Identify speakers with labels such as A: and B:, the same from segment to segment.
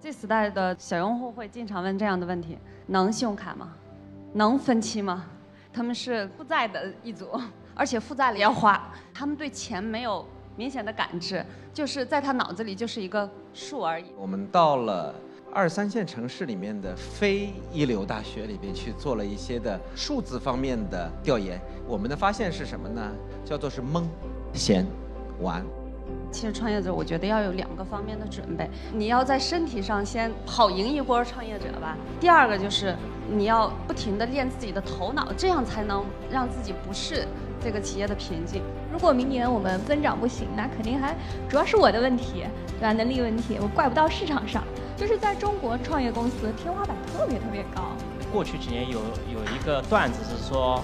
A: 这时代的小用户会经常问这样的问题：能信用卡吗？能分期吗？他们是负债的一组，而且负债了要花，他们对钱没有明显的感知，就是在他脑子里就是一个数而已。
B: 我们到了二三线城市里面的非一流大学里边去做了一些的数字方面的调研，我们的发现是什么呢？叫做是蒙、闲、玩。
A: 其实创业者，我觉得要有两个方面的准备。你要在身体上先跑赢一波创业者吧。第二个就是你要不停地练自己的头脑，这样才能让自己不是这个企业的瓶颈。
C: 如果明年我们增长不行，那肯定还主要是我的问题，对吧？能力问题，我怪不到市场上。就是在中国创业公司天花板特别特别高。
D: 过去几年有有一个段子是说，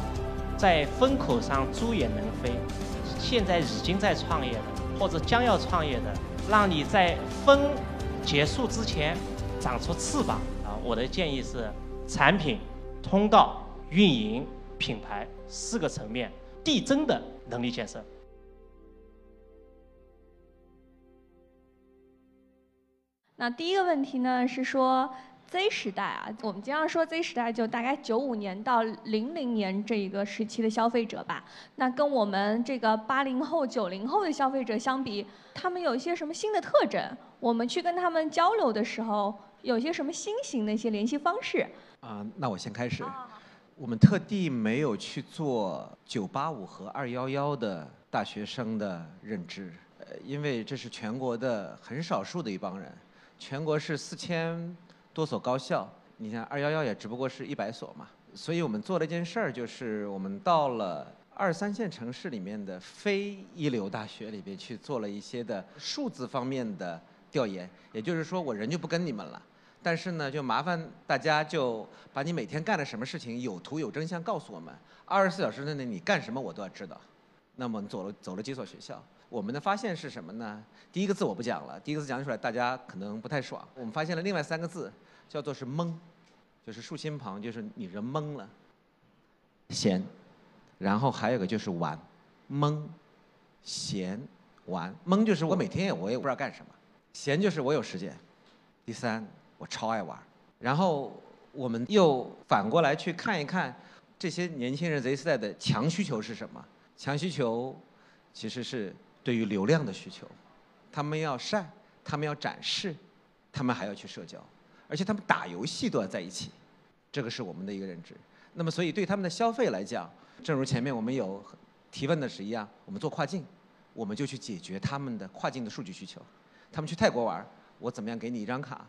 D: 在风口上猪也能飞，现在已经在创业的。或者将要创业的，让你在风结束之前长出翅膀啊！我的建议是：产品、通道、运营、品牌四个层面递增的能力建设。
C: 那第一个问题呢是说。Z 时代啊，我们经常说 Z 时代就大概九五年到零零年这一个时期的消费者吧。那跟我们这个八零后、九零后的消费者相比，他们有一些什么新的特征？我们去跟他们交流的时候，有些什么新型的一些联系方式？
B: 啊，那我先开始。我们特地没有去做九八五和二幺幺的大学生的认知，呃，因为这是全国的很少数的一帮人，全国是四千。多所高校，你像二幺幺也只不过是一百所嘛，所以我们做了一件事儿，就是我们到了二三线城市里面的非一流大学里边去做了一些的数字方面的调研。也就是说，我人就不跟你们了，但是呢，就麻烦大家就把你每天干了什么事情有图有真相告诉我们，二十四小时之内你干什么我都要知道。那么走了走了几所学校，我们的发现是什么呢？第一个字我不讲了，第一个字讲出来大家可能不太爽。我们发现了另外三个字。叫做是懵，就是竖心旁，就是你人懵了。闲，然后还有个就是玩，懵，闲，玩，懵就是我每天我也不知道干什么，闲就是我有时间。第三，我超爱玩。然后我们又反过来去看一看，这些年轻人 Z 时代的强需求是什么？强需求其实是对于流量的需求，他们要晒，他们要展示，他们还要去社交。而且他们打游戏都要在一起，这个是我们的一个认知。那么，所以对他们的消费来讲，正如前面我们有提问的是一样，我们做跨境，我们就去解决他们的跨境的数据需求。他们去泰国玩，我怎么样给你一张卡，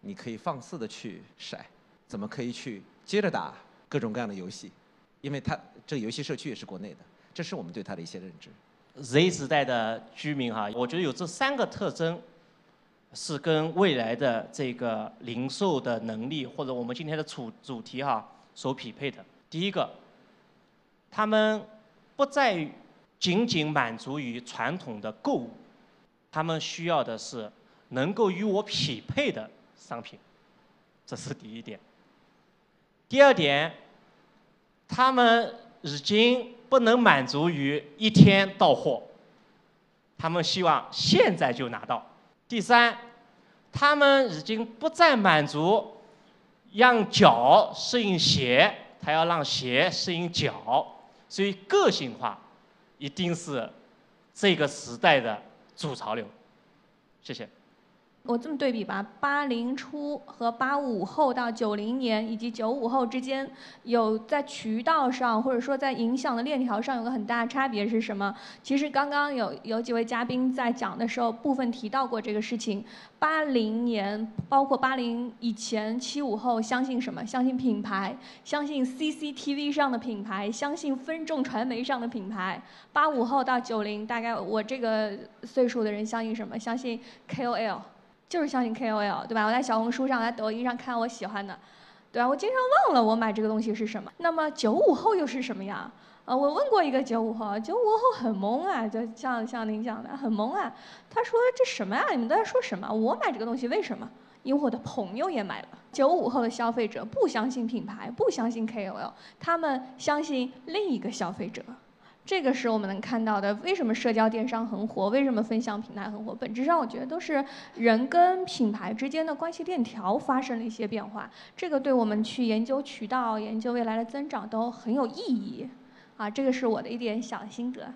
B: 你可以放肆的去甩，怎么可以去接着打各种各样的游戏？因为他这个游戏社区也是国内的，这是我们对他的一些认知。
D: Z 时代的居民哈，我觉得有这三个特征。是跟未来的这个零售的能力，或者我们今天的主主题哈所匹配的。第一个，他们不再仅仅满足于传统的购物，他们需要的是能够与我匹配的商品，这是第一点。第二点，他们已经不能满足于一天到货，他们希望现在就拿到。第三，他们已经不再满足让脚适应鞋，他要让鞋适应脚，所以个性化一定是这个时代的主潮流。谢谢。
C: 我这么对比吧，八零初和八五后到九零年以及九五后之间，有在渠道上或者说在影响的链条上有个很大的差别是什么？其实刚刚有有几位嘉宾在讲的时候，部分提到过这个事情。八零年包括八零以前，七五后相信什么？相信品牌，相信 CCTV 上的品牌，相信分众传媒上的品牌。八五后到九零，大概我这个岁数的人相信什么？相信 KOL。就是相信 KOL，对吧？我在小红书上、在抖音上看我喜欢的，对吧？我经常忘了我买这个东西是什么。那么九五后又是什么呀？呃，我问过一个九五后，九五后很懵啊，就像像您讲的，很懵啊。他说：“这什么呀？你们都在说什么？我买这个东西为什么？因为我的朋友也买了。”九五后的消费者不相信品牌，不相信 KOL，他们相信另一个消费者，这个是我们能看到的。为什么社交电商很火？为什么分享平台很火？本质上，我觉得都是人跟品牌之间的关系链条发生了一些变化。这个对我们去研究渠道、研究未来的增长都很有意义。啊，这个是我的一点小心得。